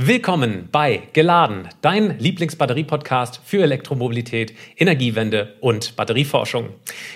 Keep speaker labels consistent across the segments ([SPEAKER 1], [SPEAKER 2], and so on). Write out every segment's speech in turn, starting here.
[SPEAKER 1] Willkommen bei Geladen, dein Lieblingsbatterie-Podcast für Elektromobilität, Energiewende und Batterieforschung.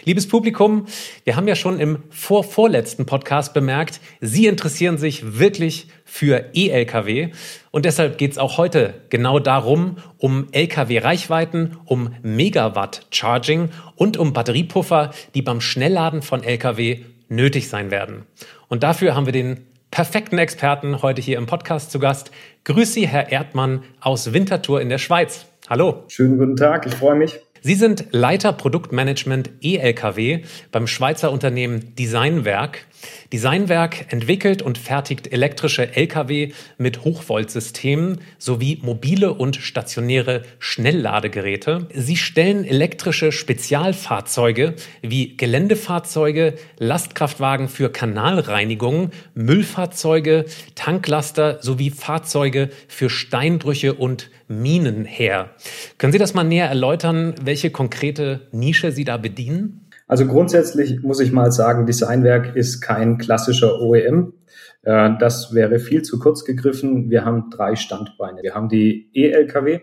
[SPEAKER 1] Liebes Publikum, wir haben ja schon im vorvorletzten Podcast bemerkt, Sie interessieren sich wirklich für E-Lkw und deshalb geht es auch heute genau darum, um Lkw-Reichweiten, um Megawatt-Charging und um Batteriepuffer, die beim Schnellladen von Lkw nötig sein werden. Und dafür haben wir den perfekten Experten heute hier im Podcast zu Gast. Grüß Sie, Herr Erdmann aus Winterthur in der Schweiz. Hallo.
[SPEAKER 2] Schönen guten Tag, ich freue mich.
[SPEAKER 1] Sie sind Leiter Produktmanagement ELKW beim Schweizer Unternehmen Designwerk. Designwerk entwickelt und fertigt elektrische Lkw mit Hochvoltsystemen sowie mobile und stationäre Schnellladegeräte. Sie stellen elektrische Spezialfahrzeuge wie Geländefahrzeuge, Lastkraftwagen für Kanalreinigung, Müllfahrzeuge, Tanklaster sowie Fahrzeuge für Steinbrüche und Minen her. Können Sie das mal näher erläutern, welche konkrete Nische Sie da bedienen?
[SPEAKER 2] Also grundsätzlich muss ich mal sagen, Designwerk ist kein klassischer OEM. Äh, das wäre viel zu kurz gegriffen. Wir haben drei Standbeine. Wir haben die E-Lkw,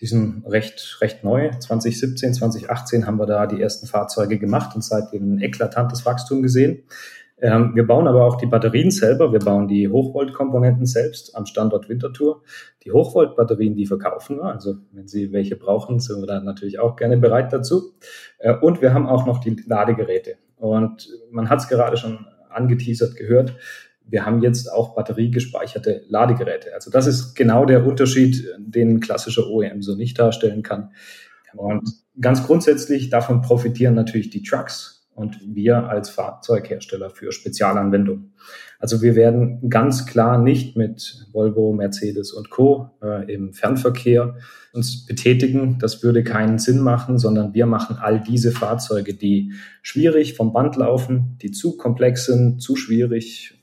[SPEAKER 2] die sind recht, recht neu. 2017, 2018 haben wir da die ersten Fahrzeuge gemacht und seitdem ein eklatantes Wachstum gesehen. Ähm, wir bauen aber auch die Batterien selber. Wir bauen die Hochvoltkomponenten selbst am Standort Winterthur. Die Hochvoltbatterien, die verkaufen wir. Also wenn Sie welche brauchen, sind wir dann natürlich auch gerne bereit dazu. Äh, und wir haben auch noch die Ladegeräte. Und man hat es gerade schon angeteasert gehört. Wir haben jetzt auch batteriegespeicherte Ladegeräte. Also das ist genau der Unterschied, den klassischer OEM so nicht darstellen kann. Und ganz grundsätzlich davon profitieren natürlich die Trucks, und wir als Fahrzeughersteller für Spezialanwendungen. Also wir werden ganz klar nicht mit Volvo, Mercedes und Co. Äh, im Fernverkehr uns betätigen. Das würde keinen Sinn machen, sondern wir machen all diese Fahrzeuge, die schwierig vom Band laufen, die zu komplex sind, zu schwierig,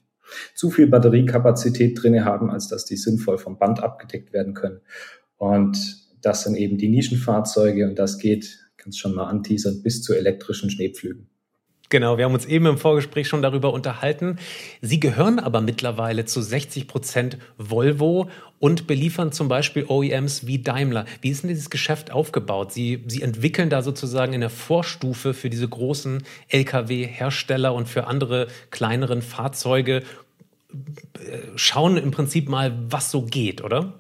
[SPEAKER 2] zu viel Batteriekapazität drinne haben, als dass die sinnvoll vom Band abgedeckt werden können. Und das sind eben die Nischenfahrzeuge und das geht, kannst schon mal anteasern, bis zu elektrischen Schneepflügen.
[SPEAKER 1] Genau, wir haben uns eben im Vorgespräch schon darüber unterhalten. Sie gehören aber mittlerweile zu 60 Prozent Volvo und beliefern zum Beispiel OEMs wie Daimler. Wie ist denn dieses Geschäft aufgebaut? Sie, Sie entwickeln da sozusagen in der Vorstufe für diese großen Lkw-Hersteller und für andere kleineren Fahrzeuge, schauen im Prinzip mal, was so geht, oder?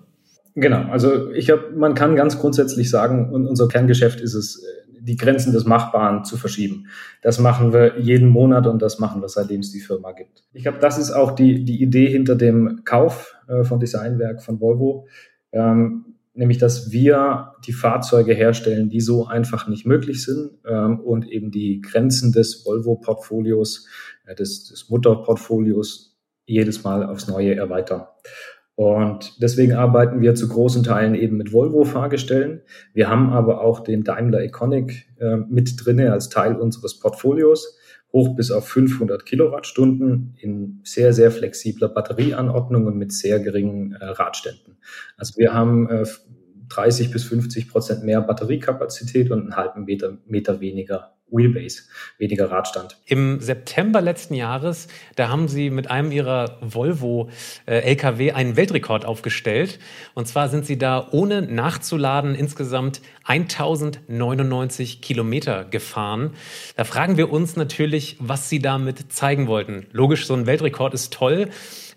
[SPEAKER 2] Genau, also ich habe, man kann ganz grundsätzlich sagen, unser Kerngeschäft ist es, die Grenzen des Machbaren zu verschieben. Das machen wir jeden Monat und das machen wir, seitdem es die Firma gibt. Ich glaube, das ist auch die, die Idee hinter dem Kauf äh, von Designwerk von Volvo, ähm, nämlich dass wir die Fahrzeuge herstellen, die so einfach nicht möglich sind ähm, und eben die Grenzen des Volvo-Portfolios, äh, des, des Mutterportfolios jedes Mal aufs Neue erweitern. Und deswegen arbeiten wir zu großen Teilen eben mit Volvo-Fahrgestellen. Wir haben aber auch den Daimler Iconic äh, mit drinne als Teil unseres Portfolios, hoch bis auf 500 Kilowattstunden in sehr, sehr flexibler Batterieanordnung und mit sehr geringen äh, Radständen. Also wir haben äh, 30 bis 50 Prozent mehr Batteriekapazität und einen halben Meter, Meter weniger Wheelbase, weniger Radstand.
[SPEAKER 1] Im September letzten Jahres, da haben Sie mit einem Ihrer Volvo äh, LKW einen Weltrekord aufgestellt. Und zwar sind Sie da ohne nachzuladen insgesamt 1099 Kilometer gefahren. Da fragen wir uns natürlich, was Sie damit zeigen wollten. Logisch, so ein Weltrekord ist toll.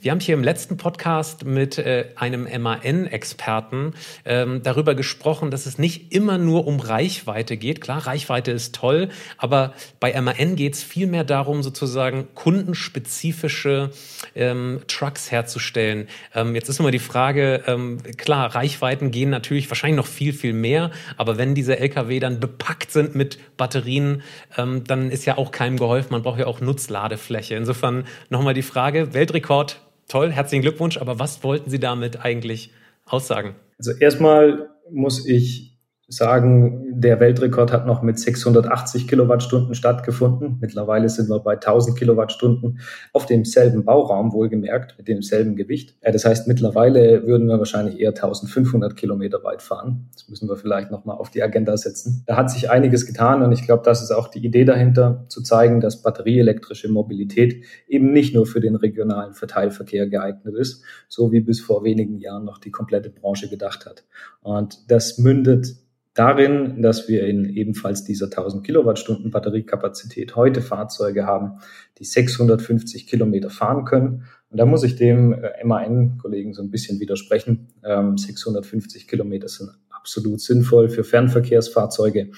[SPEAKER 1] Wir haben hier im letzten Podcast mit äh, einem MAN-Experten ähm, darüber gesprochen, dass es nicht immer nur um Reichweite geht. Klar, Reichweite ist toll, aber bei MAN geht es vielmehr darum, sozusagen kundenspezifische ähm, Trucks herzustellen. Ähm, jetzt ist immer die Frage, ähm, klar, Reichweiten gehen natürlich wahrscheinlich noch viel, viel mehr, aber wenn diese Lkw dann bepackt sind mit Batterien, ähm, dann ist ja auch keinem geholfen. Man braucht ja auch Nutzladefläche. Insofern nochmal die Frage, Weltrekord toll, herzlichen Glückwunsch, aber was wollten Sie damit eigentlich aussagen?
[SPEAKER 2] Also erstmal muss ich sagen, der Weltrekord hat noch mit 680 Kilowattstunden stattgefunden. Mittlerweile sind wir bei 1000 Kilowattstunden auf demselben Bauraum, wohlgemerkt, mit demselben Gewicht. Das heißt, mittlerweile würden wir wahrscheinlich eher 1500 Kilometer weit fahren. Das müssen wir vielleicht nochmal auf die Agenda setzen. Da hat sich einiges getan und ich glaube, das ist auch die Idee dahinter, zu zeigen, dass batterieelektrische Mobilität eben nicht nur für den regionalen Verteilverkehr geeignet ist, so wie bis vor wenigen Jahren noch die komplette Branche gedacht hat. Und das mündet darin, dass wir in ebenfalls dieser 1000 Kilowattstunden Batteriekapazität heute Fahrzeuge haben, die 650 Kilometer fahren können. Und da muss ich dem äh, MAN-Kollegen so ein bisschen widersprechen. 650 ähm, Kilometer sind absolut sinnvoll für Fernverkehrsfahrzeuge.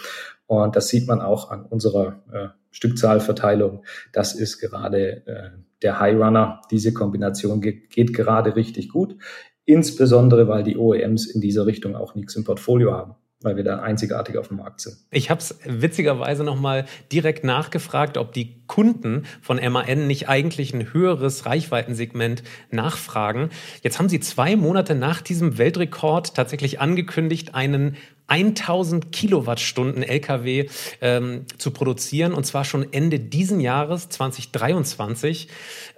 [SPEAKER 2] Und das sieht man auch an unserer äh, Stückzahlverteilung. Das ist gerade äh, der High Runner. Diese Kombination geht, geht gerade richtig gut. Insbesondere, weil die OEMs in dieser Richtung auch nichts im Portfolio haben weil wir da einzigartig auf dem Markt sind.
[SPEAKER 1] Ich habe es witzigerweise nochmal direkt nachgefragt, ob die Kunden von MAN nicht eigentlich ein höheres Reichweitensegment nachfragen. Jetzt haben sie zwei Monate nach diesem Weltrekord tatsächlich angekündigt, einen 1000 Kilowattstunden LKW ähm, zu produzieren und zwar schon Ende diesen Jahres 2023.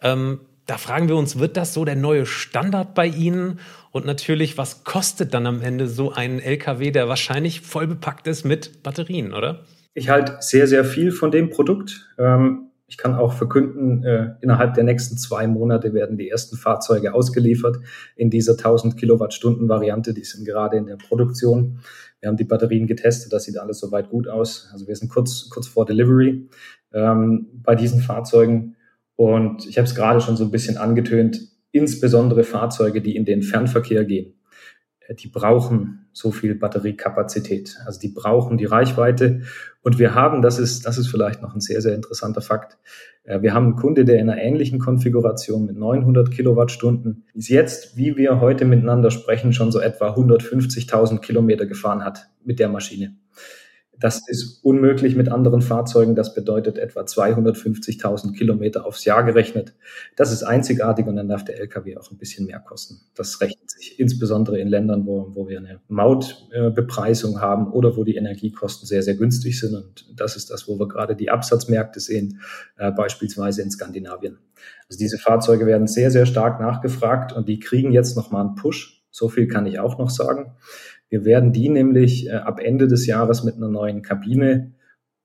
[SPEAKER 1] Ähm, da fragen wir uns, wird das so der neue Standard bei Ihnen? Und natürlich, was kostet dann am Ende so ein LKW, der wahrscheinlich voll bepackt ist mit Batterien, oder?
[SPEAKER 2] Ich halte sehr, sehr viel von dem Produkt. Ähm, ich kann auch verkünden, äh, innerhalb der nächsten zwei Monate werden die ersten Fahrzeuge ausgeliefert in dieser 1000 Kilowattstunden Variante. Die sind gerade in der Produktion. Wir haben die Batterien getestet, das sieht alles soweit gut aus. Also wir sind kurz, kurz vor Delivery ähm, bei diesen Fahrzeugen. Und ich habe es gerade schon so ein bisschen angetönt, insbesondere Fahrzeuge, die in den Fernverkehr gehen, äh, die brauchen so viel Batteriekapazität. Also die brauchen die Reichweite. Und wir haben, das ist, das ist vielleicht noch ein sehr, sehr interessanter Fakt. Äh, wir haben einen Kunde, der in einer ähnlichen Konfiguration mit 900 Kilowattstunden ist jetzt, wie wir heute miteinander sprechen, schon so etwa 150.000 Kilometer gefahren hat mit der Maschine. Das ist unmöglich mit anderen Fahrzeugen. Das bedeutet etwa 250.000 Kilometer aufs Jahr gerechnet. Das ist einzigartig und dann darf der LKW auch ein bisschen mehr kosten. Das rechnet sich insbesondere in Ländern, wo, wo wir eine Mautbepreisung haben oder wo die Energiekosten sehr, sehr günstig sind. Und das ist das, wo wir gerade die Absatzmärkte sehen, äh, beispielsweise in Skandinavien. Also diese Fahrzeuge werden sehr, sehr stark nachgefragt und die kriegen jetzt nochmal einen Push. So viel kann ich auch noch sagen. Wir werden die nämlich äh, ab Ende des Jahres mit einer neuen Kabine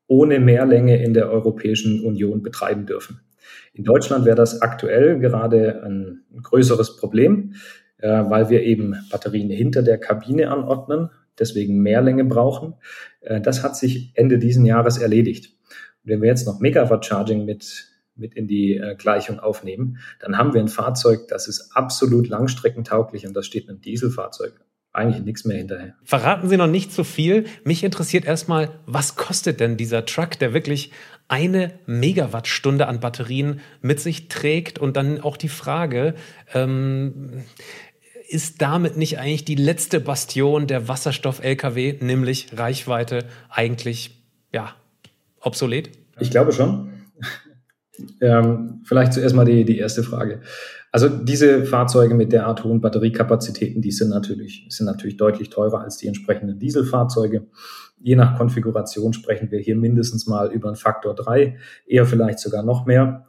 [SPEAKER 2] ohne Mehrlänge in der Europäischen Union betreiben dürfen. In Deutschland wäre das aktuell gerade ein, größeres Problem, äh, weil wir eben Batterien hinter der Kabine anordnen, deswegen Mehrlänge brauchen. Äh, das hat sich Ende diesen Jahres erledigt. Und wenn wir jetzt noch Megawatt Charging mit mit in die Gleichung aufnehmen, dann haben wir ein Fahrzeug, das ist absolut langstreckentauglich und das steht einem Dieselfahrzeug eigentlich nichts mehr hinterher.
[SPEAKER 1] Verraten Sie noch nicht zu so viel. Mich interessiert erstmal, was kostet denn dieser Truck, der wirklich eine Megawattstunde an Batterien mit sich trägt? Und dann auch die Frage, ähm, ist damit nicht eigentlich die letzte Bastion der Wasserstoff-Lkw, nämlich Reichweite, eigentlich ja obsolet?
[SPEAKER 2] Ich glaube schon. Ähm, vielleicht zuerst mal die, die erste Frage. Also diese Fahrzeuge mit derart hohen Batteriekapazitäten, die sind natürlich, sind natürlich deutlich teurer als die entsprechenden Dieselfahrzeuge. Je nach Konfiguration sprechen wir hier mindestens mal über einen Faktor drei, eher vielleicht sogar noch mehr.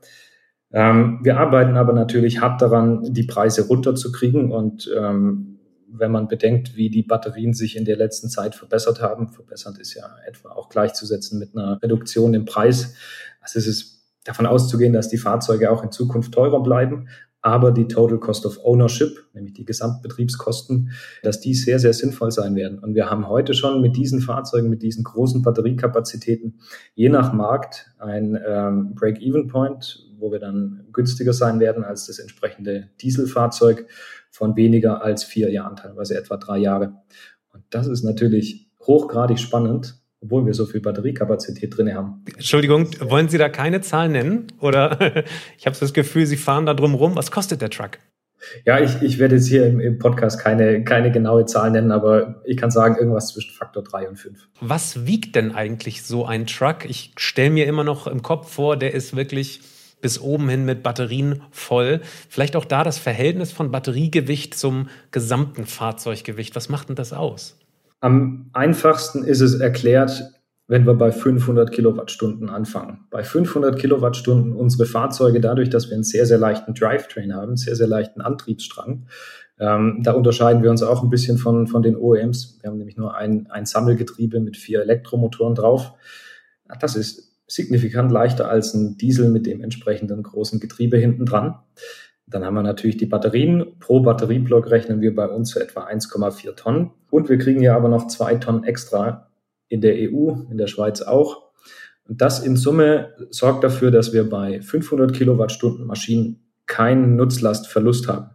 [SPEAKER 2] Ähm, wir arbeiten aber natürlich hart daran, die Preise runterzukriegen und ähm, wenn man bedenkt, wie die Batterien sich in der letzten Zeit verbessert haben, verbessert ist ja etwa auch gleichzusetzen mit einer Reduktion im Preis. Also es ist davon auszugehen, dass die Fahrzeuge auch in Zukunft teurer bleiben, aber die Total Cost of Ownership, nämlich die Gesamtbetriebskosten, dass die sehr, sehr sinnvoll sein werden. Und wir haben heute schon mit diesen Fahrzeugen, mit diesen großen Batteriekapazitäten, je nach Markt ein ähm, Break-Even-Point, wo wir dann günstiger sein werden als das entsprechende Dieselfahrzeug von weniger als vier Jahren, teilweise etwa drei Jahre. Und das ist natürlich hochgradig spannend, obwohl wir so viel Batteriekapazität drin haben.
[SPEAKER 1] Entschuldigung, wollen Sie da keine Zahlen nennen? Oder ich habe das Gefühl, Sie fahren da drum rum. Was kostet der Truck?
[SPEAKER 2] Ja, ich, ich werde jetzt hier im, im Podcast keine, keine genaue Zahl nennen, aber ich kann sagen, irgendwas zwischen Faktor 3 und 5.
[SPEAKER 1] Was wiegt denn eigentlich so ein Truck? Ich stelle mir immer noch im Kopf vor, der ist wirklich bis oben hin mit Batterien voll. Vielleicht auch da das Verhältnis von Batteriegewicht zum gesamten Fahrzeuggewicht. Was macht denn das aus?
[SPEAKER 2] Am einfachsten ist es erklärt, wenn wir bei 500 Kilowattstunden anfangen. Bei 500 Kilowattstunden unsere Fahrzeuge, dadurch, dass wir einen sehr, sehr leichten Drivetrain haben, einen sehr, sehr leichten Antriebsstrang, ähm, da unterscheiden wir uns auch ein bisschen von, von den OEMs. Wir haben nämlich nur ein, ein Sammelgetriebe mit vier Elektromotoren drauf. Das ist signifikant leichter als ein Diesel mit dem entsprechenden großen Getriebe hinten dran. Dann haben wir natürlich die Batterien. Pro Batterieblock rechnen wir bei uns für etwa 1,4 Tonnen. Und wir kriegen ja aber noch zwei Tonnen extra in der EU, in der Schweiz auch. Und das in Summe sorgt dafür, dass wir bei 500 Kilowattstunden Maschinen keinen Nutzlastverlust haben.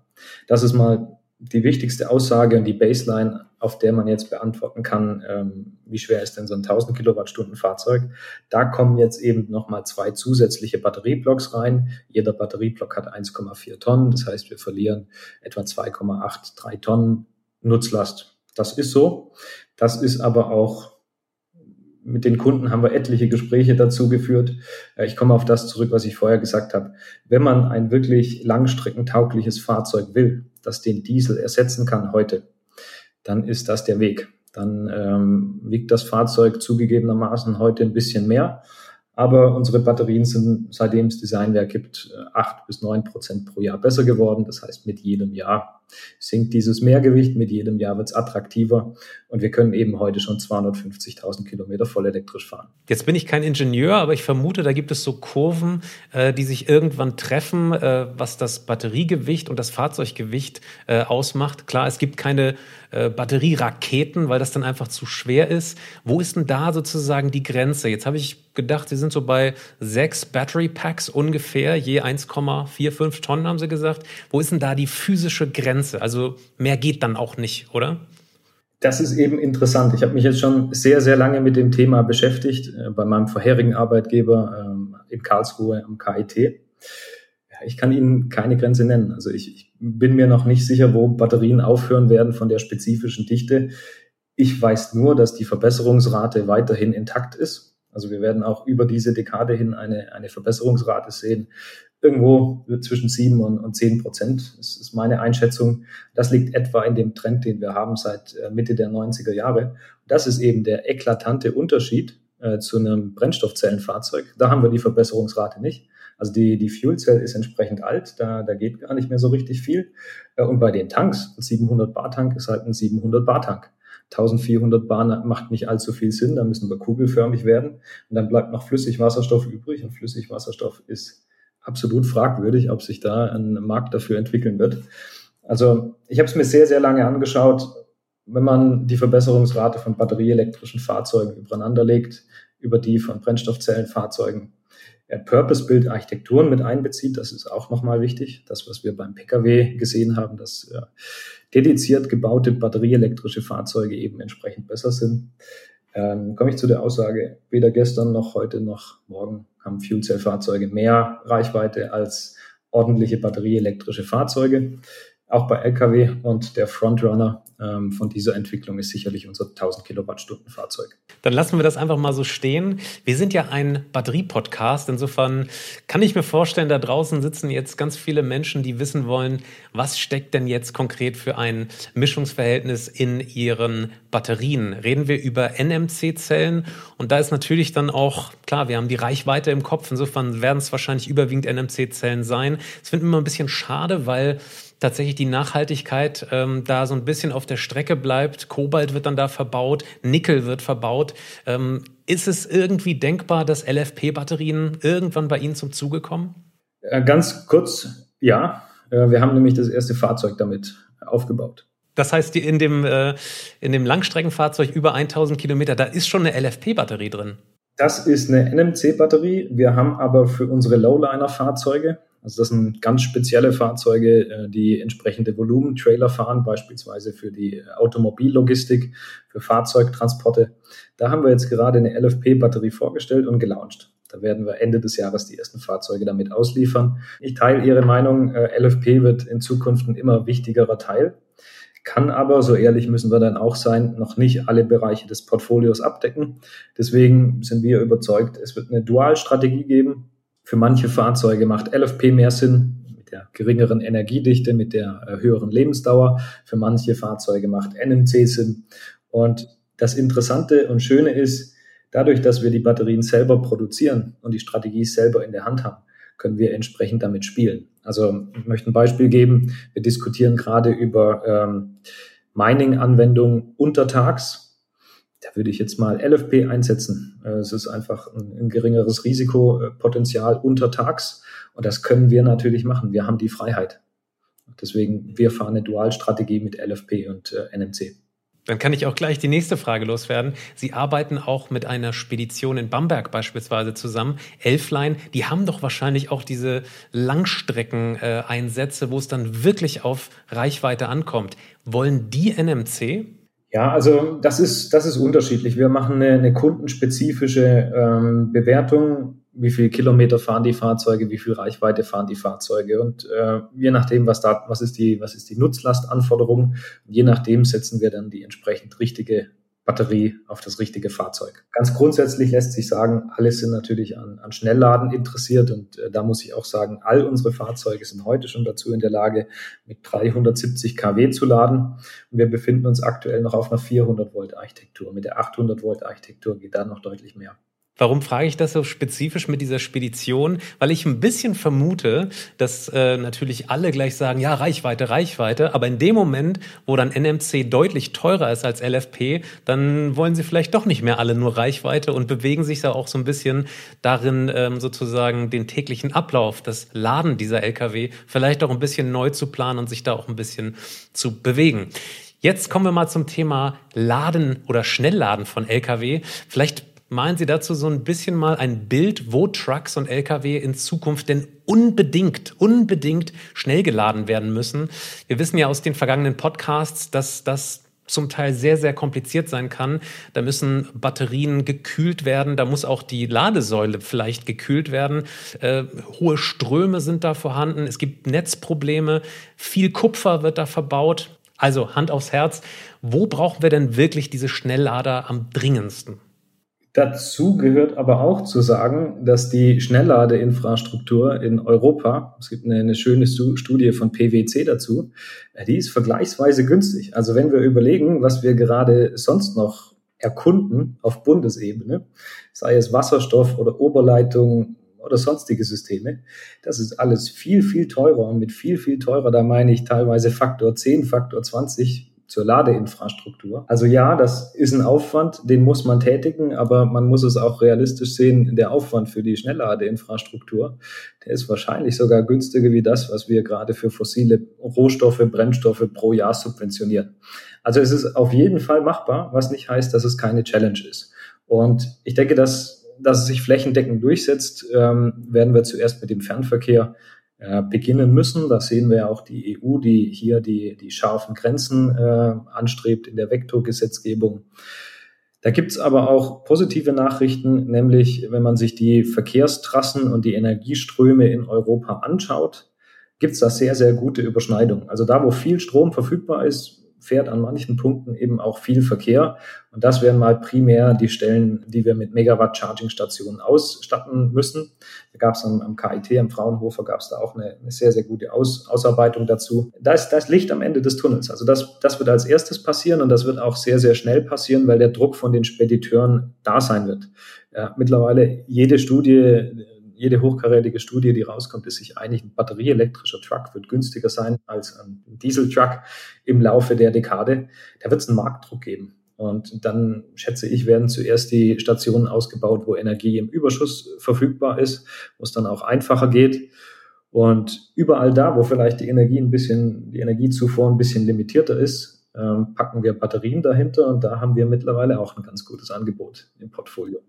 [SPEAKER 2] Das ist mal die wichtigste Aussage und die Baseline, auf der man jetzt beantworten kann, ähm, wie schwer ist denn so ein 1000 Kilowattstunden Fahrzeug. Da kommen jetzt eben nochmal zwei zusätzliche Batterieblocks rein. Jeder Batterieblock hat 1,4 Tonnen. Das heißt, wir verlieren etwa 2,83 Tonnen Nutzlast. Das ist so. Das ist aber auch mit den Kunden haben wir etliche Gespräche dazu geführt. Äh, ich komme auf das zurück, was ich vorher gesagt habe. Wenn man ein wirklich langstreckentaugliches Fahrzeug will, das den Diesel ersetzen kann heute, dann ist das der Weg. Dann ähm, wiegt das Fahrzeug zugegebenermaßen heute ein bisschen mehr. Aber unsere Batterien sind, seitdem es Designwerk gibt, äh, acht bis neun Prozent pro Jahr besser geworden. Das heißt, mit jedem Jahr sinkt dieses Mehrgewicht, mit jedem Jahr wird es attraktiver und wir können eben heute schon 250.000 Kilometer voll elektrisch fahren.
[SPEAKER 1] Jetzt bin ich kein Ingenieur, aber ich vermute, da gibt es so Kurven, äh, die sich irgendwann treffen, äh, was das Batteriegewicht und das Fahrzeuggewicht äh, ausmacht. Klar, es gibt keine äh, Batterieraketen, weil das dann einfach zu schwer ist. Wo ist denn da sozusagen die Grenze? Jetzt habe ich gedacht, Sie sind so bei sechs Battery Packs ungefähr, je 1,45 Tonnen, haben Sie gesagt. Wo ist denn da die physische Grenze? Also mehr geht dann auch nicht, oder?
[SPEAKER 2] Das ist eben interessant. Ich habe mich jetzt schon sehr, sehr lange mit dem Thema beschäftigt, äh, bei meinem vorherigen Arbeitgeber ähm, in Karlsruhe am KIT. Ich kann Ihnen keine Grenze nennen. Also ich, ich bin mir noch nicht sicher, wo Batterien aufhören werden von der spezifischen Dichte. Ich weiß nur, dass die Verbesserungsrate weiterhin intakt ist. Also wir werden auch über diese Dekade hin eine, eine Verbesserungsrate sehen, irgendwo zwischen sieben und, und zehn Prozent. Das ist meine Einschätzung. Das liegt etwa in dem Trend, den wir haben seit äh, Mitte der 90er Jahre. Das ist eben der eklatante Unterschied äh, zu einem Brennstoffzellenfahrzeug. Da haben wir die Verbesserungsrate nicht. Also die, die Fuel Cell ist entsprechend alt, da, da geht gar nicht mehr so richtig viel. Äh, und bei den Tanks, 700 Bar Tank ist halt ein 700 Bar Tank. 1400 Bar macht nicht allzu viel Sinn, da müssen wir kugelförmig werden. Und dann bleibt noch Flüssigwasserstoff übrig und Flüssigwasserstoff ist absolut fragwürdig, ob sich da ein Markt dafür entwickeln wird. Also ich habe es mir sehr, sehr lange angeschaut. Wenn man die Verbesserungsrate von batterieelektrischen Fahrzeugen übereinander legt, über die von Brennstoffzellenfahrzeugen, ja, Purpose-Build-Architekturen mit einbezieht, das ist auch nochmal wichtig. Das, was wir beim Pkw gesehen haben, dass äh, dediziert gebaute batterieelektrische Fahrzeuge eben entsprechend besser sind. Ähm, komme ich zu der Aussage, weder gestern noch heute noch morgen haben Fuel-Cell-Fahrzeuge mehr Reichweite als ordentliche batterieelektrische Fahrzeuge auch bei Lkw und der Frontrunner ähm, von dieser Entwicklung ist sicherlich unser 1000 Kilowattstunden Fahrzeug.
[SPEAKER 1] Dann lassen wir das einfach mal so stehen. Wir sind ja ein Batterie-Podcast. Insofern kann ich mir vorstellen, da draußen sitzen jetzt ganz viele Menschen, die wissen wollen, was steckt denn jetzt konkret für ein Mischungsverhältnis in ihren Batterien? Reden wir über NMC-Zellen und da ist natürlich dann auch, klar, wir haben die Reichweite im Kopf. Insofern werden es wahrscheinlich überwiegend NMC-Zellen sein. Das finden wir ein bisschen schade, weil tatsächlich die Nachhaltigkeit ähm, da so ein bisschen auf der Strecke bleibt. Kobalt wird dann da verbaut, Nickel wird verbaut. Ähm, ist es irgendwie denkbar, dass LFP-Batterien irgendwann bei Ihnen zum Zuge kommen?
[SPEAKER 2] Äh, ganz kurz, ja. Äh, wir haben nämlich das erste Fahrzeug damit aufgebaut.
[SPEAKER 1] Das heißt, in dem, äh, in dem Langstreckenfahrzeug über 1000 Kilometer, da ist schon eine LFP-Batterie drin.
[SPEAKER 2] Das ist eine NMC-Batterie. Wir haben aber für unsere Lowliner-Fahrzeuge, also das sind ganz spezielle Fahrzeuge, äh, die entsprechende Volumentrailer fahren, beispielsweise für die Automobillogistik, für Fahrzeugtransporte. Da haben wir jetzt gerade eine LFP-Batterie vorgestellt und gelauncht. Da werden wir Ende des Jahres die ersten Fahrzeuge damit ausliefern. Ich teile Ihre Meinung, äh, LFP wird in Zukunft ein immer wichtigerer Teil, kann aber, so ehrlich müssen wir dann auch sein, noch nicht alle Bereiche des Portfolios abdecken. Deswegen sind wir überzeugt, es wird eine Dualstrategie geben. Für manche Fahrzeuge macht LFP mehr Sinn, mit der geringeren Energiedichte, mit der äh, höheren Lebensdauer. Für manche Fahrzeuge macht NMC Sinn. Und das Interessante und Schöne ist, dadurch, dass wir die Batterien selber produzieren und die Strategie selber in der Hand haben, können wir entsprechend damit spielen. Also ich möchte ein Beispiel geben. Wir diskutieren gerade über ähm, Mining-Anwendungen untertags. Da würde ich jetzt mal LFP einsetzen. Äh, es ist einfach ein, ein geringeres Risikopotenzial untertags. Und das können wir natürlich machen. Wir haben die Freiheit. Deswegen, wir fahren eine Dualstrategie mit LFP und äh, NMC.
[SPEAKER 1] Dann kann ich auch gleich die nächste Frage loswerden. Sie arbeiten auch mit einer Spedition in Bamberg beispielsweise zusammen. Elfline, die haben doch wahrscheinlich auch diese Langstreckeneinsätze, wo es dann wirklich auf Reichweite ankommt. Wollen die NMC?
[SPEAKER 2] Ja, also das ist, das ist unterschiedlich. Wir machen eine, eine kundenspezifische ähm, Bewertung wie viel Kilometer fahren die Fahrzeuge, wie viel Reichweite fahren die Fahrzeuge und äh, je nachdem, was da, was ist die, was ist die Nutzlastanforderung, je nachdem setzen wir dann die entsprechend richtige Batterie auf das richtige Fahrzeug. Ganz grundsätzlich lässt sich sagen, alle sind natürlich an, an Schnellladen interessiert und äh, da muss ich auch sagen, all unsere Fahrzeuge sind heute schon dazu in der Lage, mit 370 kW zu laden und wir befinden uns aktuell noch auf einer 400 Volt Architektur. Mit der 800 Volt Architektur geht da noch deutlich mehr.
[SPEAKER 1] Warum frage ich das so spezifisch mit dieser Spedition? Weil ich ein bisschen vermute, dass äh, natürlich alle gleich sagen, ja, Reichweite, Reichweite, aber in dem Moment, wo dann NMC deutlich teurer ist als LFP, dann wollen sie vielleicht doch nicht mehr alle nur Reichweite und bewegen sich da auch so ein bisschen darin, ähm, sozusagen den täglichen Ablauf, das Laden dieser Lkw vielleicht auch ein bisschen neu zu planen und sich da auch ein bisschen zu bewegen. Jetzt kommen wir mal zum Thema Laden oder Schnellladen von Lkw. Vielleicht Malen Sie dazu so ein bisschen mal ein Bild, wo Trucks und Lkw in Zukunft denn unbedingt, unbedingt schnell geladen werden müssen? Wir wissen ja aus den vergangenen Podcasts, dass das zum Teil sehr, sehr kompliziert sein kann. Da müssen Batterien gekühlt werden, da muss auch die Ladesäule vielleicht gekühlt werden. Äh, hohe Ströme sind da vorhanden, es gibt Netzprobleme, viel Kupfer wird da verbaut. Also Hand aufs Herz, wo brauchen wir denn wirklich diese Schnelllader am dringendsten?
[SPEAKER 2] Dazu gehört aber auch zu sagen, dass die Schnellladeinfrastruktur in Europa, es gibt eine, eine, schöne Studie von PwC dazu, äh, die ist vergleichsweise günstig. Also wenn wir überlegen, was wir gerade sonst noch erkunden auf Bundesebene, sei es Wasserstoff oder Oberleitung oder sonstige Systeme, das ist alles viel, viel teurer und mit viel, viel teurer, da meine ich teilweise Faktor 10, Faktor 20 zur Ladeinfrastruktur. Also ja, das ist ein Aufwand, den muss man tätigen, aber man muss es auch realistisch sehen, der Aufwand für die Schnellladeinfrastruktur, der ist wahrscheinlich sogar günstiger wie das, was wir gerade für fossile Rohstoffe, Brennstoffe pro Jahr subventionieren. Also es ist auf jeden Fall machbar, was nicht heißt, dass es keine Challenge ist. Und ich denke, dass, dass es sich flächendeckend durchsetzt, ähm, werden wir zuerst mit dem Fernverkehr äh, beginnen müssen. Da sehen wir auch die EU, die hier die, die scharfen Grenzen äh, anstrebt in der Vektorgesetzgebung. Da gibt's aber auch positive Nachrichten, nämlich wenn man sich die Verkehrstrassen und die Energieströme in Europa anschaut, gibt's da sehr, sehr gute Überschneidungen. Also da, wo viel Strom verfügbar ist, fährt an manchen Punkten eben auch viel Verkehr. Und das wären mal primär die Stellen, die wir mit Megawatt-Charging-Stationen ausstatten müssen. Da gab es am, am, KIT, am Fraunhofer, gab es da auch eine, eine, sehr, sehr gute Aus, Ausarbeitung dazu. Da ist, da ist Licht am Ende des Tunnels. Also das, das wird als erstes passieren und das wird auch sehr, sehr schnell passieren, weil der Druck von den Spediteuren da sein wird. Ja, mittlerweile jede Studie jede hochkarätige Studie, die rauskommt, ist sich einig, ein batterieelektrischer Truck wird günstiger sein als ein Dieseltruck im Laufe der Dekade. Da wird es einen Marktdruck geben. Und dann, schätze ich, werden zuerst die Stationen ausgebaut, wo Energie im Überschuss verfügbar ist, wo es dann auch einfacher geht. Und überall da, wo vielleicht die Energie ein bisschen, die Energiezufuhr ein bisschen limitierter ist, ähm, packen wir Batterien dahinter und da haben wir mittlerweile auch ein ganz gutes Angebot im Portfolio.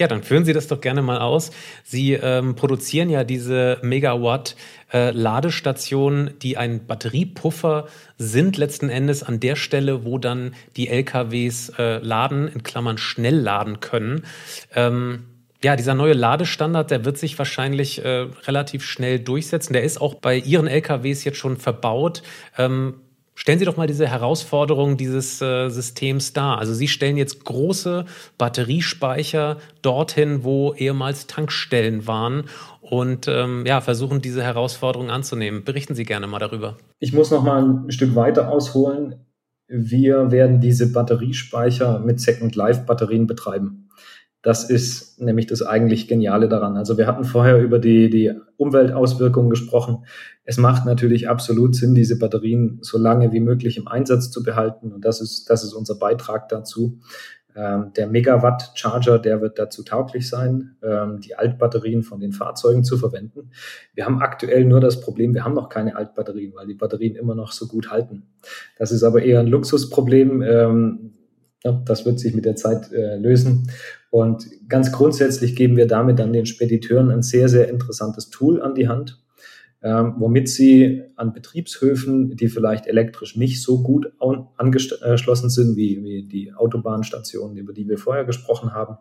[SPEAKER 1] Ja, dann führen Sie das doch gerne mal aus. Sie ähm, produzieren ja diese Megawatt äh, Ladestationen, die ein Batteriepuffer sind letzten Endes an der Stelle, wo dann die LKWs äh, laden, in Klammern schnell laden können. Ähm, ja, dieser neue Ladestandard, der wird sich wahrscheinlich äh, relativ schnell durchsetzen. Der ist auch bei Ihren LKWs jetzt schon verbaut. Ähm, Stellen Sie doch mal diese Herausforderung dieses äh, Systems dar. Also Sie stellen jetzt große Batteriespeicher dorthin, wo ehemals Tankstellen waren und ähm, ja, versuchen diese Herausforderung anzunehmen. Berichten Sie gerne mal darüber.
[SPEAKER 2] Ich muss noch mal ein Stück weiter ausholen. wir werden diese Batteriespeicher mit Second Life Batterien betreiben. Das ist nämlich das eigentlich Geniale daran. Also wir hatten vorher über die, die Umweltauswirkungen gesprochen. Es macht natürlich absolut Sinn, diese Batterien so lange wie möglich im Einsatz zu behalten. Und das ist, das ist unser Beitrag dazu. Ähm, der Megawatt-Charger, der wird dazu tauglich sein, ähm, die Altbatterien von den Fahrzeugen zu verwenden. Wir haben aktuell nur das Problem, wir haben noch keine Altbatterien, weil die Batterien immer noch so gut halten. Das ist aber eher ein Luxusproblem. Ähm, ja, das wird sich mit der Zeit äh, lösen. Und ganz grundsätzlich geben wir damit dann den Spediteuren ein sehr, sehr interessantes Tool an die Hand, ähm, womit sie an Betriebshöfen, die vielleicht elektrisch nicht so gut angeschlossen sind wie, wie die Autobahnstationen, über die wir vorher gesprochen haben,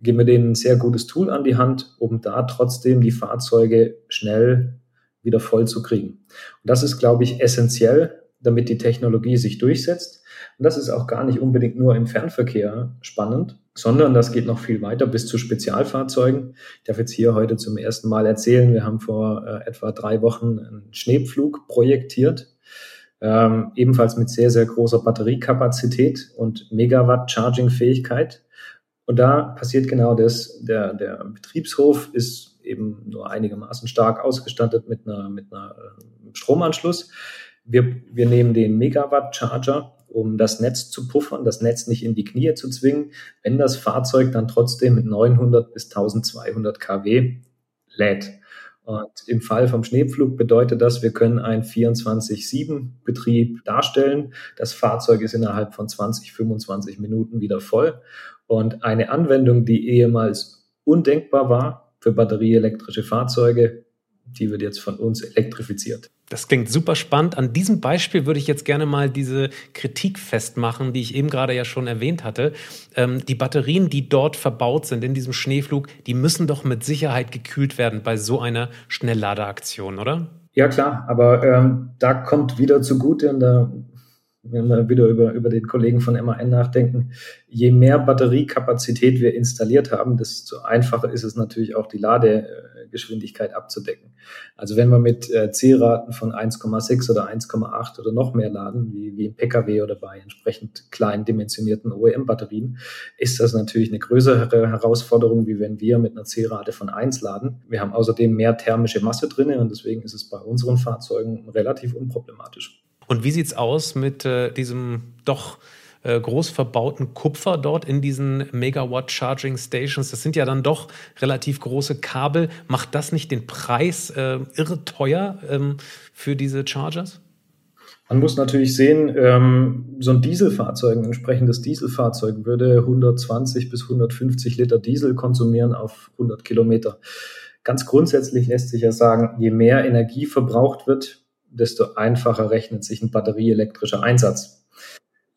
[SPEAKER 2] geben wir denen ein sehr gutes Tool an die Hand, um da trotzdem die Fahrzeuge schnell wieder voll zu kriegen. Und das ist, glaube ich, essentiell, damit die Technologie sich durchsetzt. Und das ist auch gar nicht unbedingt nur im Fernverkehr spannend, sondern das geht noch viel weiter bis zu Spezialfahrzeugen. Ich darf jetzt hier heute zum ersten Mal erzählen, wir haben vor äh, etwa drei Wochen einen Schneepflug projektiert, ähm, ebenfalls mit sehr, sehr großer Batteriekapazität und Megawatt-Charging-Fähigkeit. Und da passiert genau das. Der, der Betriebshof ist eben nur einigermaßen stark ausgestattet mit einer, mit einer äh, Stromanschluss. Wir, wir nehmen den Megawatt-Charger um das Netz zu puffern, das Netz nicht in die Knie zu zwingen, wenn das Fahrzeug dann trotzdem mit 900 bis 1200 kW lädt. Und im Fall vom Schneepflug bedeutet das, wir können einen 24-7-Betrieb darstellen. Das Fahrzeug ist innerhalb von 20, 25 Minuten wieder voll. Und eine Anwendung, die ehemals undenkbar war für batterieelektrische Fahrzeuge, die wird jetzt von uns elektrifiziert.
[SPEAKER 1] Das klingt super spannend. An diesem Beispiel würde ich jetzt gerne mal diese Kritik festmachen, die ich eben gerade ja schon erwähnt hatte. Ähm, die Batterien, die dort verbaut sind in diesem Schneeflug, die müssen doch mit Sicherheit gekühlt werden bei so einer Schnellladeaktion, oder?
[SPEAKER 2] Ja klar, aber ähm, da kommt wieder zugute, und da wenn wir wieder über, über den Kollegen von MAN nachdenken, je mehr Batteriekapazität wir installiert haben, desto einfacher ist es natürlich auch die Ladegeschwindigkeit abzudecken. Also wenn wir mit äh, C-Raten von 1,6 oder 1,8 oder noch mehr laden, wie, wie im Pkw oder bei entsprechend klein dimensionierten OEM-Batterien, ist das natürlich eine größere Herausforderung, wie wenn wir mit einer C-Rate von 1 laden. Wir haben außerdem mehr thermische Masse drin und deswegen ist es bei unseren Fahrzeugen relativ unproblematisch.
[SPEAKER 1] Und wie sieht's aus mit äh, diesem doch äh, groß verbauten Kupfer dort in diesen Megawatt Charging Stations? Das sind ja dann doch relativ große Kabel. Macht das nicht den Preis äh, irre teuer ähm, für diese Chargers?
[SPEAKER 2] Man muss natürlich sehen, ähm, so ein Dieselfahrzeug, ein entsprechendes Dieselfahrzeug würde 120 bis 150 Liter Diesel konsumieren auf 100 Kilometer. Ganz grundsätzlich lässt sich ja sagen, je mehr Energie verbraucht wird, desto einfacher rechnet sich ein batterieelektrischer Einsatz.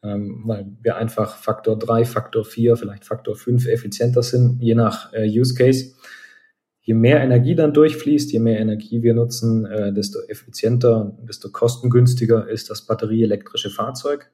[SPEAKER 2] Ähm, weil wir einfach Faktor 3, Faktor 4, vielleicht Faktor 5 effizienter sind, je nach äh, Use Case. Je mehr Energie dann durchfließt, je mehr Energie wir nutzen, äh, desto effizienter, desto kostengünstiger ist das batterieelektrische Fahrzeug.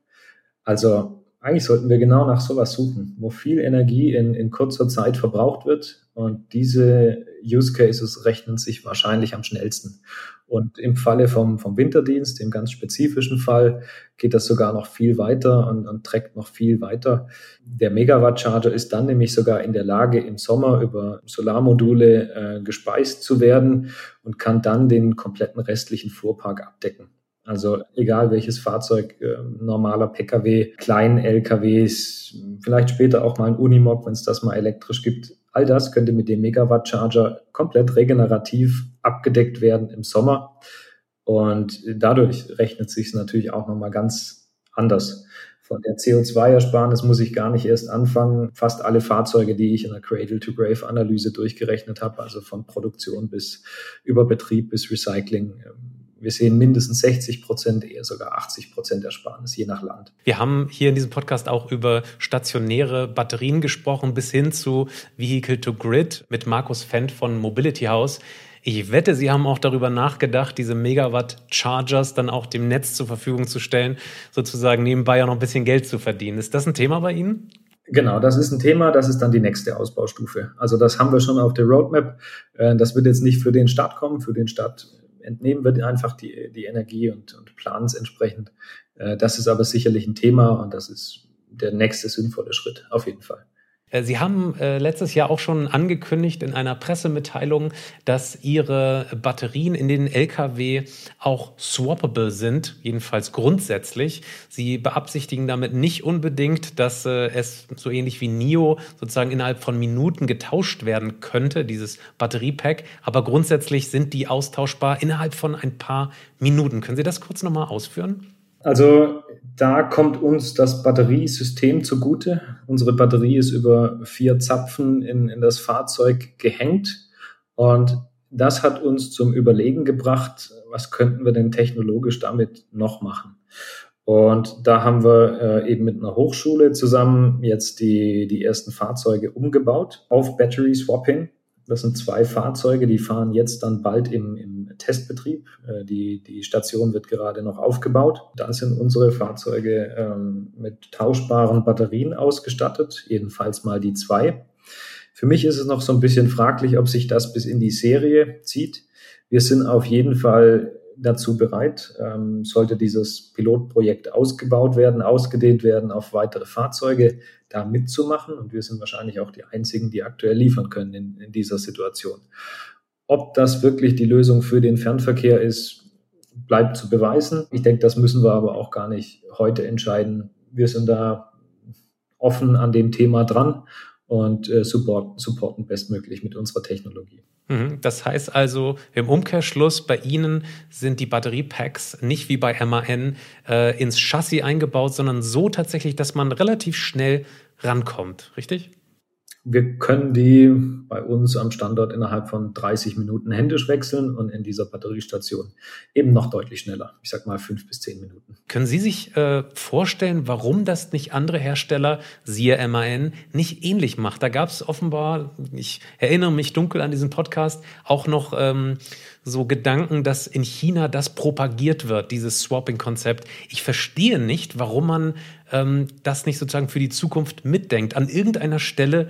[SPEAKER 2] Also eigentlich sollten wir genau nach sowas suchen, wo viel Energie in, in kurzer Zeit verbraucht wird und diese Use Cases rechnen sich wahrscheinlich am schnellsten. Und im Falle vom, vom Winterdienst, im ganz spezifischen Fall, geht das sogar noch viel weiter und, und trägt noch viel weiter. Der Megawatt-Charger ist dann nämlich sogar in der Lage, im Sommer über Solarmodule äh, gespeist zu werden und kann dann den kompletten restlichen Fuhrpark abdecken. Also egal welches Fahrzeug, äh, normaler Pkw, kleinen LKWs, vielleicht später auch mal ein Unimog, wenn es das mal elektrisch gibt. All das könnte mit dem Megawatt Charger komplett regenerativ abgedeckt werden im Sommer. Und dadurch rechnet sich es natürlich auch nochmal ganz anders. Von der CO2-Ersparnis muss ich gar nicht erst anfangen. Fast alle Fahrzeuge, die ich in der Cradle-to-Grave-Analyse durchgerechnet habe, also von Produktion bis Überbetrieb bis Recycling, ähm, wir sehen mindestens 60 Prozent, eher sogar 80 Prozent Ersparnis, je nach Land.
[SPEAKER 1] Wir haben hier in diesem Podcast auch über stationäre Batterien gesprochen, bis hin zu Vehicle to Grid mit Markus Fendt von Mobility House. Ich wette, Sie haben auch darüber nachgedacht, diese Megawatt-Chargers dann auch dem Netz zur Verfügung zu stellen, sozusagen nebenbei auch noch ein bisschen Geld zu verdienen. Ist das ein Thema bei Ihnen?
[SPEAKER 2] Genau, das ist ein Thema, das ist dann die nächste Ausbaustufe. Also das haben wir schon auf der Roadmap. Äh, das wird jetzt nicht für den Start kommen. Für den Start entnehmen wir einfach die, die Energie und, und planen es entsprechend. Äh, das ist aber sicherlich ein Thema und das ist der nächste sinnvolle Schritt, auf jeden Fall.
[SPEAKER 1] Äh, Sie haben äh, letztes Jahr auch schon angekündigt in einer Pressemitteilung, dass Ihre Batterien in den Lkw auch swappable sind, jedenfalls grundsätzlich. Sie beabsichtigen damit nicht unbedingt, dass äh, es so ähnlich wie NIO sozusagen innerhalb von Minuten getauscht werden könnte, dieses Batteriepack, aber grundsätzlich sind die austauschbar innerhalb von ein paar Minuten. Können Sie das kurz nochmal ausführen?
[SPEAKER 2] Also da kommt uns das Batteriesystem zugute. Unsere Batterie ist über vier Zapfen in, in das Fahrzeug gehängt und das hat uns zum Überlegen gebracht, was könnten wir denn technologisch damit noch machen. Und da haben wir äh, eben mit einer Hochschule zusammen jetzt die, die ersten Fahrzeuge umgebaut auf Battery Swapping. Das sind zwei Fahrzeuge, die fahren jetzt dann bald im, im Testbetrieb. Äh, die, die Station wird gerade noch aufgebaut. Dann sind unsere Fahrzeuge ähm, mit tauschbaren Batterien ausgestattet, jedenfalls mal die zwei. Für mich ist es noch so ein bisschen fraglich, ob sich das bis in die Serie zieht. Wir sind auf jeden Fall dazu bereit, ähm, sollte dieses Pilotprojekt ausgebaut werden, ausgedehnt werden auf weitere Fahrzeuge, da mitzumachen. Und wir sind wahrscheinlich auch die Einzigen, die aktuell liefern können in, in dieser Situation. Ob das wirklich die Lösung für den Fernverkehr ist, bleibt zu beweisen. Ich denke, das müssen wir aber auch gar nicht heute entscheiden. Wir sind da offen an dem Thema dran und äh, support, supporten bestmöglich mit unserer Technologie.
[SPEAKER 1] Mhm. Das heißt also, im Umkehrschluss, bei Ihnen sind die Batteriepacks nicht wie bei MAN äh, ins Chassis eingebaut, sondern so tatsächlich, dass man relativ schnell rankommt, richtig?
[SPEAKER 2] Wir können die bei uns am Standort innerhalb von 30 Minuten händisch wechseln und in dieser Batteriestation eben noch deutlich schneller. Ich sag mal fünf bis zehn Minuten.
[SPEAKER 1] Können Sie sich äh, vorstellen, warum das nicht andere Hersteller, siehe MAN, nicht ähnlich macht? Da gab es offenbar, ich erinnere mich dunkel an diesen Podcast, auch noch ähm, so Gedanken, dass in China das propagiert wird, dieses Swapping-Konzept. Ich verstehe nicht, warum man ähm, das nicht sozusagen für die Zukunft mitdenkt. An irgendeiner Stelle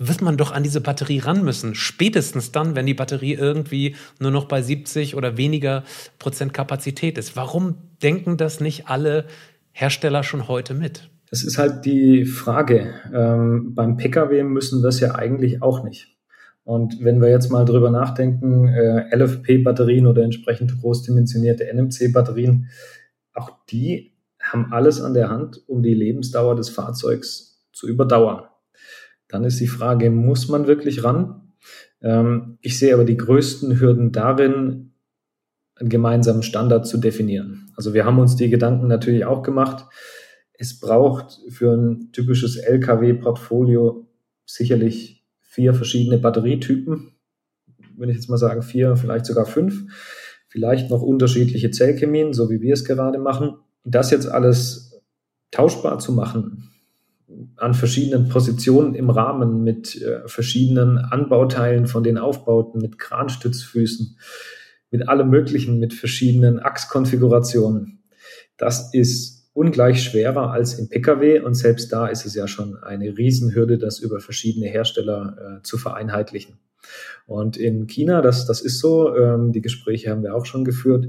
[SPEAKER 1] wird man doch an diese Batterie ran müssen. Spätestens dann, wenn die Batterie irgendwie nur noch bei 70 oder weniger Prozent Kapazität ist. Warum denken das nicht alle Hersteller schon heute mit?
[SPEAKER 2] Das ist halt die Frage. Ähm, beim Pkw müssen wir es ja eigentlich auch nicht. Und wenn wir jetzt mal drüber nachdenken, äh, LFP-Batterien oder entsprechend großdimensionierte NMC-Batterien, auch die haben alles an der Hand, um die Lebensdauer des Fahrzeugs zu überdauern. Dann ist die Frage, muss man wirklich ran? Ähm, ich sehe aber die größten Hürden darin, einen gemeinsamen Standard zu definieren. Also wir haben uns die Gedanken natürlich auch gemacht. Es braucht für ein typisches LKW-Portfolio sicherlich vier verschiedene Batterietypen. Wenn ich jetzt mal sagen, vier, vielleicht sogar fünf. Vielleicht noch unterschiedliche Zellchemien, so wie wir es gerade machen. Das jetzt alles tauschbar zu machen, an verschiedenen Positionen im Rahmen mit äh, verschiedenen Anbauteilen von den Aufbauten, mit Kranstützfüßen, mit allem Möglichen, mit verschiedenen Achskonfigurationen. Das ist ungleich schwerer als im Pkw und selbst da ist es ja schon eine Riesenhürde, das über verschiedene Hersteller äh, zu vereinheitlichen. Und in China, das, das ist so, ähm, die Gespräche haben wir auch schon geführt,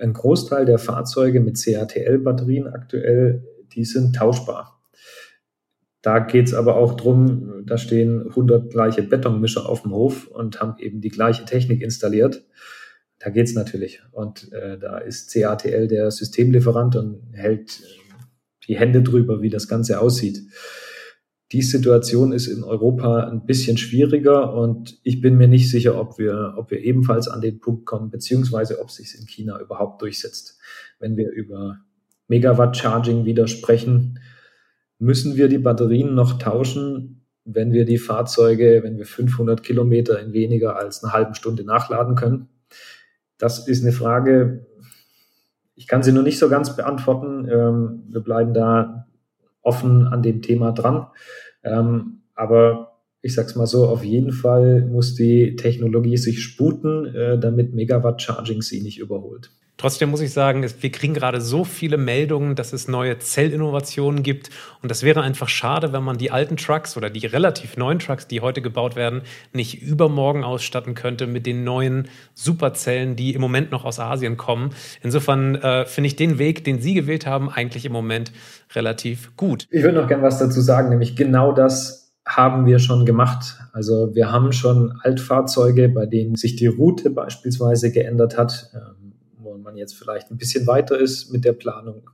[SPEAKER 2] ein Großteil der Fahrzeuge mit CATL-Batterien aktuell, die sind tauschbar. Da geht es aber auch drum, da stehen 100 gleiche Betonmischer auf dem Hof und haben eben die gleiche Technik installiert. Da geht es natürlich. Und äh, da ist CATL der Systemlieferant und hält die Hände drüber, wie das Ganze aussieht. Die Situation ist in Europa ein bisschen schwieriger und ich bin mir nicht sicher, ob wir, ob wir ebenfalls an den Punkt kommen, beziehungsweise ob sich in China überhaupt durchsetzt. Wenn wir über Megawatt Charging wieder sprechen, müssen wir die Batterien noch tauschen, wenn wir die Fahrzeuge, wenn wir 500 Kilometer in weniger als einer halben Stunde nachladen können? Das ist eine Frage, ich kann sie nur nicht so ganz beantworten. Ähm, wir bleiben da offen an dem Thema dran. Ähm, aber ich sag's mal so, auf jeden Fall muss die Technologie sich sputen, äh, damit Megawatt Charging sie nicht überholt.
[SPEAKER 1] Trotzdem muss ich sagen, wir kriegen gerade so viele Meldungen, dass es neue Zellinnovationen gibt. Und das wäre einfach schade, wenn man die alten Trucks oder die relativ neuen Trucks, die heute gebaut werden, nicht übermorgen ausstatten könnte mit den neuen Superzellen, die im Moment noch aus Asien kommen. Insofern äh, finde ich den Weg, den Sie gewählt haben, eigentlich im Moment relativ gut.
[SPEAKER 2] Ich würde noch gerne was dazu sagen, nämlich genau das haben wir schon gemacht. Also wir haben schon Altfahrzeuge, bei denen sich die Route beispielsweise geändert hat. Ähm, man jetzt vielleicht ein bisschen weiter ist mit der Planung.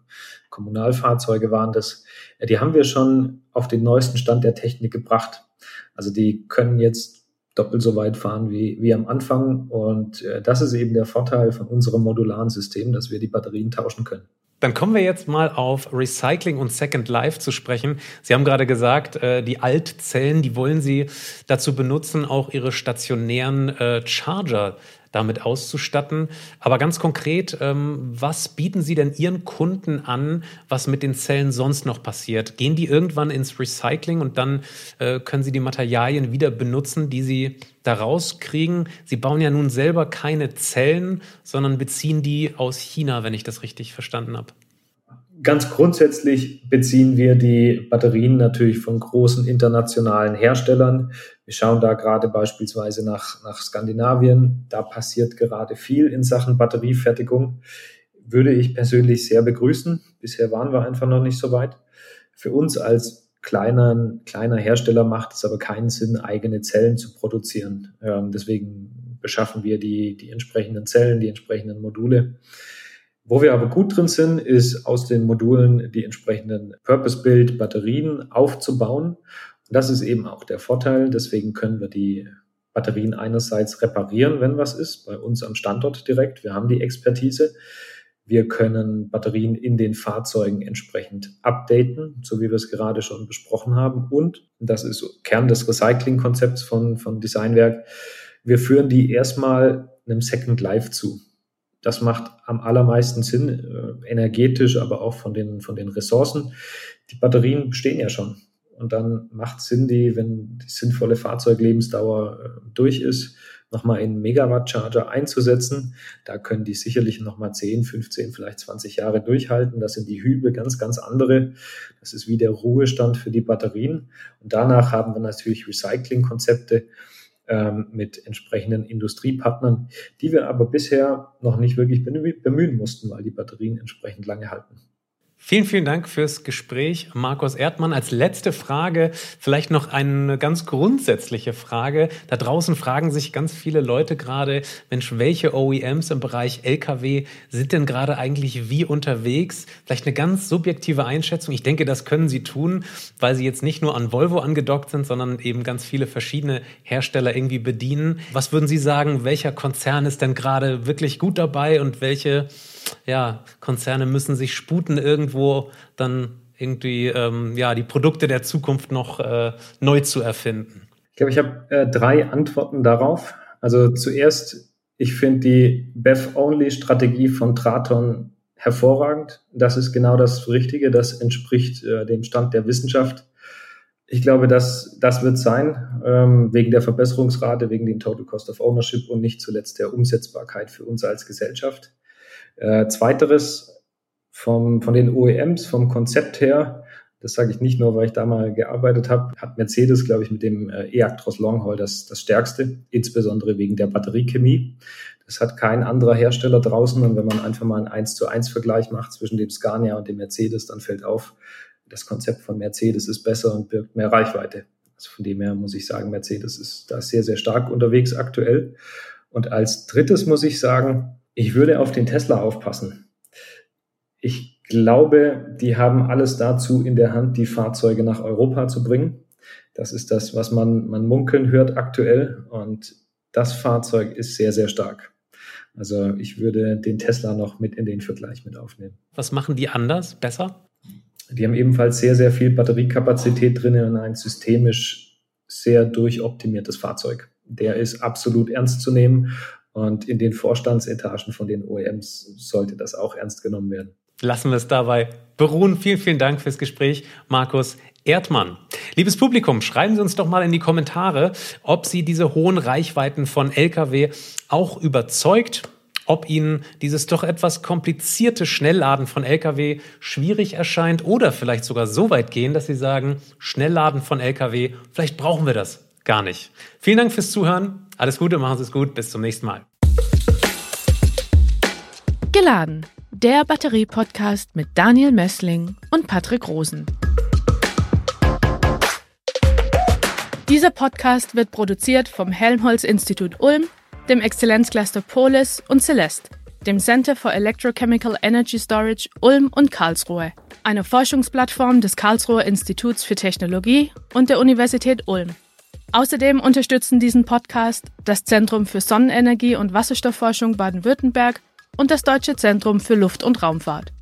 [SPEAKER 2] Kommunalfahrzeuge waren das. Die haben wir schon auf den neuesten Stand der Technik gebracht. Also die können jetzt doppelt so weit fahren wie, wie am Anfang. Und äh, das ist eben der Vorteil von unserem modularen System, dass wir die Batterien tauschen können.
[SPEAKER 1] Dann kommen wir jetzt mal auf Recycling und Second Life zu sprechen. Sie haben gerade gesagt, äh, die Altzellen, die wollen Sie dazu benutzen, auch Ihre stationären äh, Charger damit auszustatten. Aber ganz konkret, ähm, was bieten Sie denn Ihren Kunden an, was mit den Zellen sonst noch passiert? Gehen die irgendwann ins Recycling und dann äh, können Sie die Materialien wieder benutzen, die Sie daraus kriegen? Sie bauen ja nun selber keine Zellen, sondern beziehen die aus China, wenn ich das richtig verstanden habe.
[SPEAKER 2] Ganz grundsätzlich beziehen wir die Batterien natürlich von großen internationalen Herstellern. Wir schauen da gerade beispielsweise nach, nach Skandinavien. Da passiert gerade viel in Sachen Batteriefertigung. Würde ich persönlich sehr begrüßen. Bisher waren wir einfach noch nicht so weit. Für uns als kleiner, kleiner Hersteller macht es aber keinen Sinn, eigene Zellen zu produzieren. Ähm, deswegen beschaffen wir die, die entsprechenden Zellen, die entsprechenden Module. Wo wir aber gut drin sind, ist aus den Modulen die entsprechenden Purpose-Build-Batterien aufzubauen. Und das ist eben auch der Vorteil. Deswegen können wir die Batterien einerseits reparieren, wenn was ist, bei uns am Standort direkt. Wir haben die Expertise. Wir können Batterien in den Fahrzeugen entsprechend updaten, so wie wir es gerade schon besprochen haben. Und das ist Kern des Recycling-Konzepts von, von Designwerk. Wir führen die erstmal einem Second Life zu. Das macht am allermeisten Sinn, äh, energetisch, aber auch von den, von den Ressourcen. Die Batterien bestehen ja schon. Und dann macht Sinn, die, wenn die sinnvolle Fahrzeuglebensdauer äh, durch ist, nochmal in Megawatt-Charger einzusetzen. Da können die sicherlich nochmal 10, 15, vielleicht 20 Jahre durchhalten. Das sind die Hübe ganz, ganz andere. Das ist wie der Ruhestand für die Batterien. Und danach haben wir natürlich Recycling-Konzepte, ähm, mit entsprechenden Industriepartnern, die wir aber bisher noch nicht wirklich bemühen mussten, weil die Batterien entsprechend lange halten.
[SPEAKER 1] Vielen, vielen Dank fürs Gespräch, Markus Erdmann. Als letzte Frage vielleicht noch eine ganz grundsätzliche Frage. Da draußen fragen sich ganz viele Leute gerade, Mensch, welche OEMs im Bereich Lkw sind denn gerade eigentlich wie unterwegs? Vielleicht eine ganz subjektive Einschätzung. Ich denke, das können Sie tun, weil Sie jetzt nicht nur an Volvo angedockt sind, sondern eben ganz viele verschiedene Hersteller irgendwie bedienen. Was würden Sie sagen, welcher Konzern ist denn gerade wirklich gut dabei und welche ja, Konzerne müssen sich sputen, irgendwo dann irgendwie ähm, ja, die Produkte der Zukunft noch äh, neu zu erfinden?
[SPEAKER 2] Ich glaube, ich habe äh, drei Antworten darauf. Also zuerst, ich finde die BEF-Only-Strategie von Traton hervorragend. Das ist genau das Richtige. Das entspricht äh, dem Stand der Wissenschaft. Ich glaube, dass das wird sein, ähm, wegen der Verbesserungsrate, wegen dem Total Cost of Ownership und nicht zuletzt der Umsetzbarkeit für uns als Gesellschaft. Äh, zweiteres vom, von den OEMs, vom Konzept her, das sage ich nicht nur, weil ich da mal gearbeitet habe, hat Mercedes, glaube ich, mit dem äh, E-Actros Longhaul das, das stärkste, insbesondere wegen der Batteriechemie. Das hat kein anderer Hersteller draußen. Und wenn man einfach mal einen 1 zu 1 Vergleich macht zwischen dem Scania und dem Mercedes, dann fällt auf, das Konzept von Mercedes ist besser und birgt mehr Reichweite. Also von dem her muss ich sagen, Mercedes ist da sehr, sehr stark unterwegs aktuell. Und als drittes muss ich sagen, ich würde auf den Tesla aufpassen. Ich glaube, die haben alles dazu in der Hand, die Fahrzeuge nach Europa zu bringen. Das ist das, was man, man munkeln hört aktuell. Und das Fahrzeug ist sehr, sehr stark. Also ich würde den Tesla noch mit in den Vergleich mit aufnehmen.
[SPEAKER 1] Was machen die anders, besser?
[SPEAKER 2] Die haben ebenfalls sehr, sehr viel Batteriekapazität drin und ein systemisch sehr durchoptimiertes Fahrzeug. Der ist absolut ernst zu nehmen und in den Vorstandsetagen von den OEMs sollte das auch ernst genommen werden.
[SPEAKER 1] Lassen wir es dabei beruhen. Vielen, vielen Dank fürs Gespräch, Markus Erdmann. Liebes Publikum, schreiben Sie uns doch mal in die Kommentare, ob Sie diese hohen Reichweiten von Lkw auch überzeugt ob Ihnen dieses doch etwas komplizierte Schnellladen von Lkw schwierig erscheint oder vielleicht sogar so weit gehen, dass Sie sagen, Schnellladen von Lkw, vielleicht brauchen wir das gar nicht. Vielen Dank fürs Zuhören. Alles Gute, machen Sie es gut. Bis zum nächsten Mal.
[SPEAKER 3] Geladen. Der Batterie-Podcast mit Daniel Messling und Patrick Rosen. Dieser Podcast wird produziert vom Helmholtz-Institut Ulm, dem Exzellenzcluster Polis und Celeste, dem Center for Electrochemical Energy Storage Ulm und Karlsruhe, einer Forschungsplattform des Karlsruher Instituts für Technologie und der Universität Ulm. Außerdem unterstützen diesen Podcast das Zentrum für Sonnenenergie und Wasserstoffforschung Baden-Württemberg und das Deutsche Zentrum für Luft- und Raumfahrt.